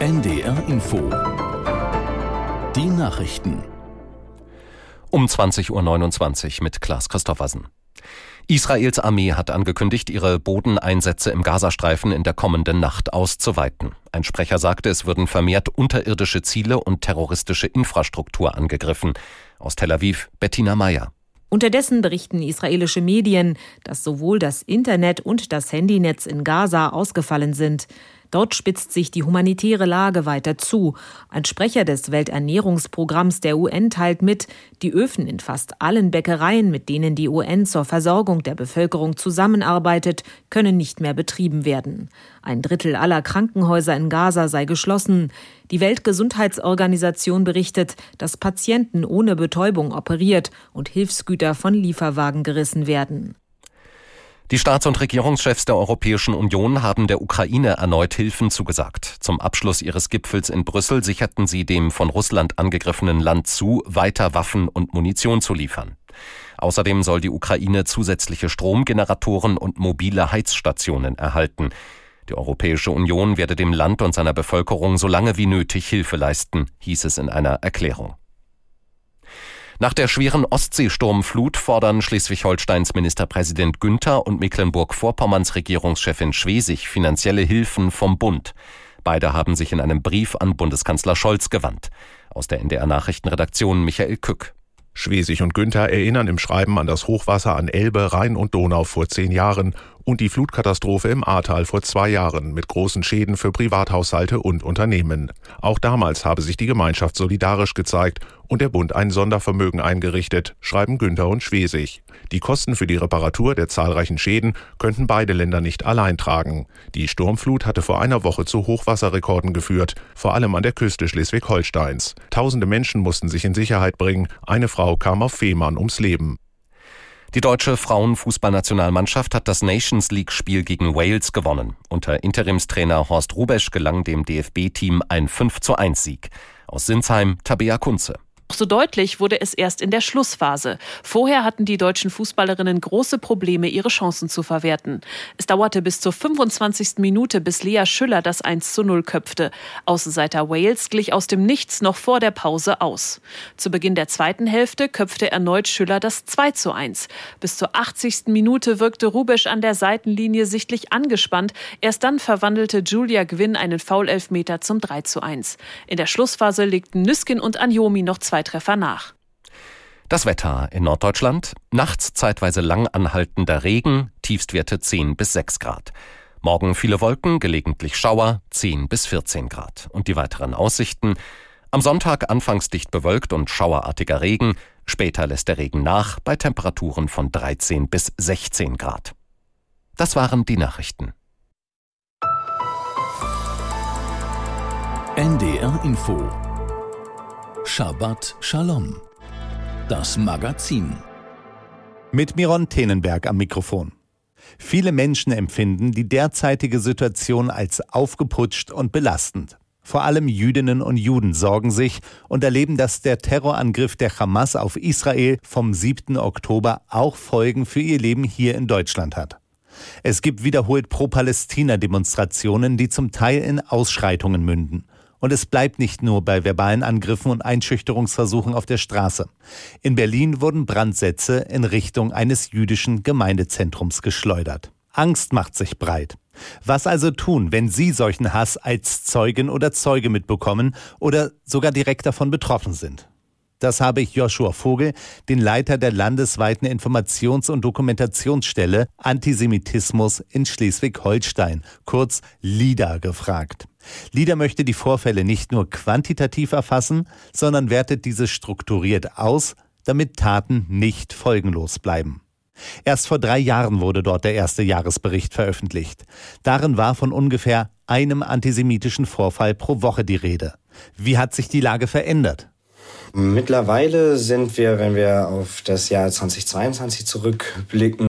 NDR Info. Die Nachrichten. Um 20.29 Uhr mit Klaas Christoffersen. Israels Armee hat angekündigt, ihre Bodeneinsätze im Gazastreifen in der kommenden Nacht auszuweiten. Ein Sprecher sagte, es würden vermehrt unterirdische Ziele und terroristische Infrastruktur angegriffen. Aus Tel Aviv Bettina Meyer. Unterdessen berichten israelische Medien, dass sowohl das Internet und das Handynetz in Gaza ausgefallen sind. Dort spitzt sich die humanitäre Lage weiter zu. Ein Sprecher des Welternährungsprogramms der UN teilt mit, die Öfen in fast allen Bäckereien, mit denen die UN zur Versorgung der Bevölkerung zusammenarbeitet, können nicht mehr betrieben werden. Ein Drittel aller Krankenhäuser in Gaza sei geschlossen. Die Weltgesundheitsorganisation berichtet, dass Patienten ohne Betäubung operiert und Hilfsgüter von Lieferwagen gerissen werden. Die Staats- und Regierungschefs der Europäischen Union haben der Ukraine erneut Hilfen zugesagt. Zum Abschluss ihres Gipfels in Brüssel sicherten sie dem von Russland angegriffenen Land zu, weiter Waffen und Munition zu liefern. Außerdem soll die Ukraine zusätzliche Stromgeneratoren und mobile Heizstationen erhalten. Die Europäische Union werde dem Land und seiner Bevölkerung so lange wie nötig Hilfe leisten, hieß es in einer Erklärung. Nach der schweren Ostseesturmflut fordern Schleswig-Holsteins Ministerpräsident Günther und Mecklenburg-Vorpommerns Regierungschefin Schwesig finanzielle Hilfen vom Bund. Beide haben sich in einem Brief an Bundeskanzler Scholz gewandt. Aus der NDR Nachrichtenredaktion Michael Kück. Schwesig und Günther erinnern im Schreiben an das Hochwasser an Elbe, Rhein und Donau vor zehn Jahren und die Flutkatastrophe im Ahrtal vor zwei Jahren mit großen Schäden für Privathaushalte und Unternehmen. Auch damals habe sich die Gemeinschaft solidarisch gezeigt und der Bund ein Sondervermögen eingerichtet, schreiben Günther und Schwesig. Die Kosten für die Reparatur der zahlreichen Schäden könnten beide Länder nicht allein tragen. Die Sturmflut hatte vor einer Woche zu Hochwasserrekorden geführt, vor allem an der Küste Schleswig-Holsteins. Tausende Menschen mussten sich in Sicherheit bringen, eine Frau kam auf Fehmarn ums Leben. Die deutsche Frauenfußballnationalmannschaft hat das Nations League-Spiel gegen Wales gewonnen. Unter Interimstrainer Horst Rubesch gelang dem DFB-Team ein 5 zu 1 Sieg. Aus Sinsheim Tabea Kunze. So deutlich wurde es erst in der Schlussphase. Vorher hatten die deutschen Fußballerinnen große Probleme, ihre Chancen zu verwerten. Es dauerte bis zur 25. Minute, bis Lea Schüller das 1 zu 0 köpfte. Außenseiter Wales glich aus dem Nichts noch vor der Pause aus. Zu Beginn der zweiten Hälfte köpfte erneut Schüller das 2 zu 1. Bis zur 80. Minute wirkte Rubesch an der Seitenlinie sichtlich angespannt. Erst dann verwandelte Julia Gwynn einen Foulelfmeter zum 3 zu 1. In der Schlussphase legten Nüskin und Anjomi noch zwei Treffer nach. Das Wetter in Norddeutschland. Nachts zeitweise lang anhaltender Regen, Tiefstwerte 10 bis 6 Grad. Morgen viele Wolken, gelegentlich Schauer, 10 bis 14 Grad. Und die weiteren Aussichten. Am Sonntag anfangs dicht bewölkt und schauerartiger Regen. Später lässt der Regen nach bei Temperaturen von 13 bis 16 Grad. Das waren die Nachrichten. NDR Info Shabbat Shalom. Das Magazin. Mit Miron Tenenberg am Mikrofon. Viele Menschen empfinden die derzeitige Situation als aufgeputscht und belastend. Vor allem Jüdinnen und Juden sorgen sich und erleben, dass der Terrorangriff der Hamas auf Israel vom 7. Oktober auch Folgen für ihr Leben hier in Deutschland hat. Es gibt wiederholt Pro-Palästina-Demonstrationen, die zum Teil in Ausschreitungen münden. Und es bleibt nicht nur bei verbalen Angriffen und Einschüchterungsversuchen auf der Straße. In Berlin wurden Brandsätze in Richtung eines jüdischen Gemeindezentrums geschleudert. Angst macht sich breit. Was also tun, wenn Sie solchen Hass als Zeugin oder Zeuge mitbekommen oder sogar direkt davon betroffen sind? Das habe ich Joshua Vogel, den Leiter der landesweiten Informations- und Dokumentationsstelle Antisemitismus in Schleswig-Holstein, kurz LIDA, gefragt. LIDA möchte die Vorfälle nicht nur quantitativ erfassen, sondern wertet diese strukturiert aus, damit Taten nicht folgenlos bleiben. Erst vor drei Jahren wurde dort der erste Jahresbericht veröffentlicht. Darin war von ungefähr einem antisemitischen Vorfall pro Woche die Rede. Wie hat sich die Lage verändert? Mittlerweile sind wir, wenn wir auf das Jahr 2022 zurückblicken,